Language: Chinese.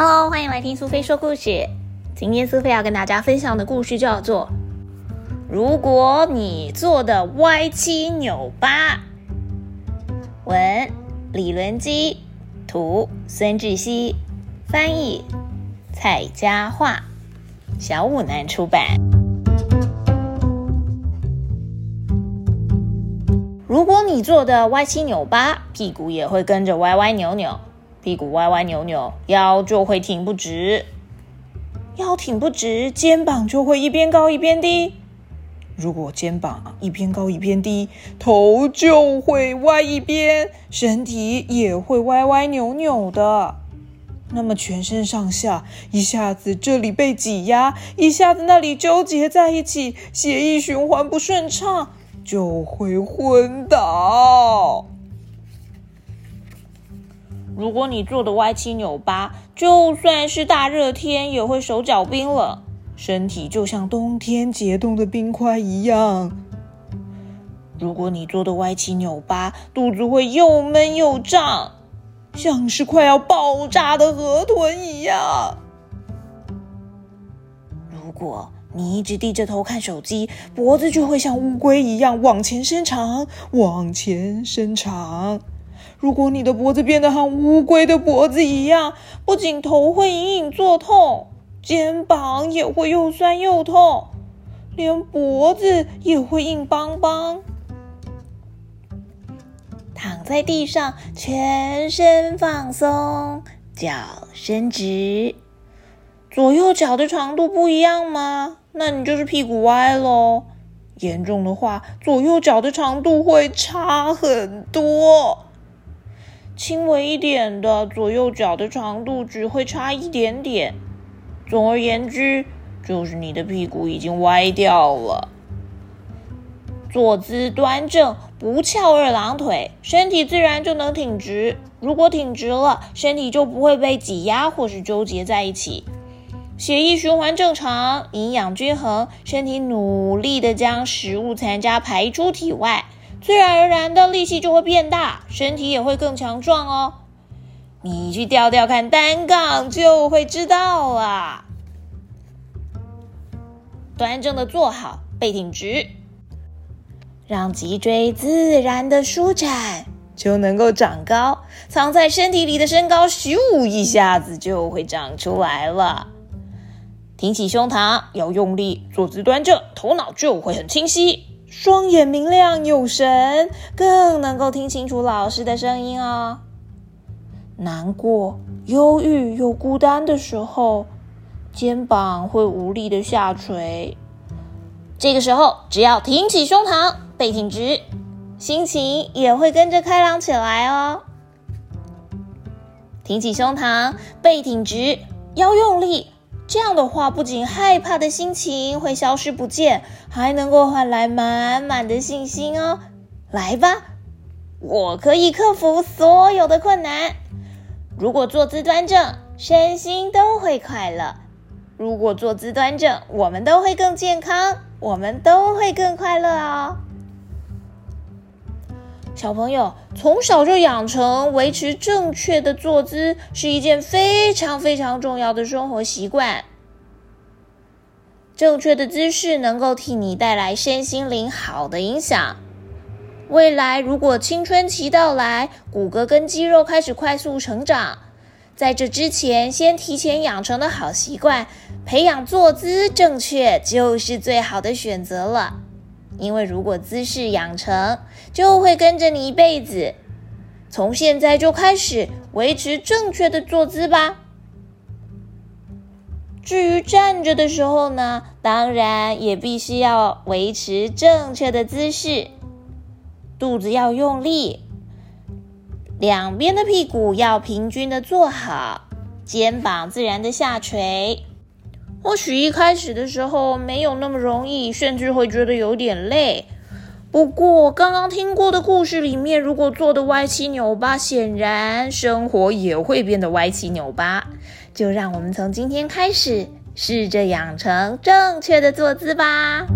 Hello，欢迎来听苏菲说故事。今天苏菲要跟大家分享的故事叫做《如果你做的歪七扭八》。文：李伦基，图：孙志熙，翻译：蔡佳桦，小五南出版。如果你做的歪七扭八，屁股也会跟着歪歪扭扭。屁股歪歪扭扭，腰就会挺不直；腰挺不直，肩膀就会一边高一边低。如果肩膀一边高一边低，头就会歪一边，身体也会歪歪扭扭的。那么全身上下一下子这里被挤压，一下子那里纠结在一起，血液循环不顺畅，就会昏倒。如果你做的歪七扭八，就算是大热天也会手脚冰冷，身体就像冬天解冻的冰块一样。如果你做的歪七扭八，肚子会又闷又胀，像是快要爆炸的河豚一样。如果你一直低着头看手机，脖子就会像乌龟一样往前伸长，往前伸长。如果你的脖子变得和乌龟的脖子一样，不仅头会隐隐作痛，肩膀也会又酸又痛，连脖子也会硬邦邦。躺在地上，全身放松，脚伸直，左右脚的长度不一样吗？那你就是屁股歪喽。严重的话，左右脚的长度会差很多。轻微一点的，左右脚的长度只会差一点点。总而言之，就是你的屁股已经歪掉了。坐姿端正，不翘二郎腿，身体自然就能挺直。如果挺直了，身体就不会被挤压或是纠结在一起，血液循环正常，营养均衡，身体努力的将食物残渣排出体外。自然而然的力气就会变大，身体也会更强壮哦。你去吊吊看单杠，就会知道啦。端正的坐好，背挺直，让脊椎自然的舒展，就能够长高。藏在身体里的身高，咻一下子就会长出来了。挺起胸膛，要用力，坐姿端正，头脑就会很清晰。双眼明亮有神，更能够听清楚老师的声音哦。难过、忧郁又孤单的时候，肩膀会无力的下垂。这个时候，只要挺起胸膛，背挺直，心情也会跟着开朗起来哦。挺起胸膛，背挺直，要用力。这样的话，不仅害怕的心情会消失不见，还能够换来满满的信心哦！来吧，我可以克服所有的困难。如果坐姿端正，身心都会快乐；如果坐姿端正，我们都会更健康，我们都会更快乐哦。小朋友从小就养成维持正确的坐姿，是一件非常非常重要的生活习惯。正确的姿势能够替你带来身心灵好的影响。未来如果青春期到来，骨骼跟肌肉开始快速成长，在这之前先提前养成的好习惯，培养坐姿正确就是最好的选择了。因为如果姿势养成，就会跟着你一辈子。从现在就开始维持正确的坐姿吧。至于站着的时候呢，当然也必须要维持正确的姿势，肚子要用力，两边的屁股要平均的坐好，肩膀自然的下垂。或许一开始的时候没有那么容易，甚至会觉得有点累。不过刚刚听过的故事里面，如果做的歪七扭八，显然生活也会变得歪七扭八。就让我们从今天开始，试着养成正确的坐姿吧。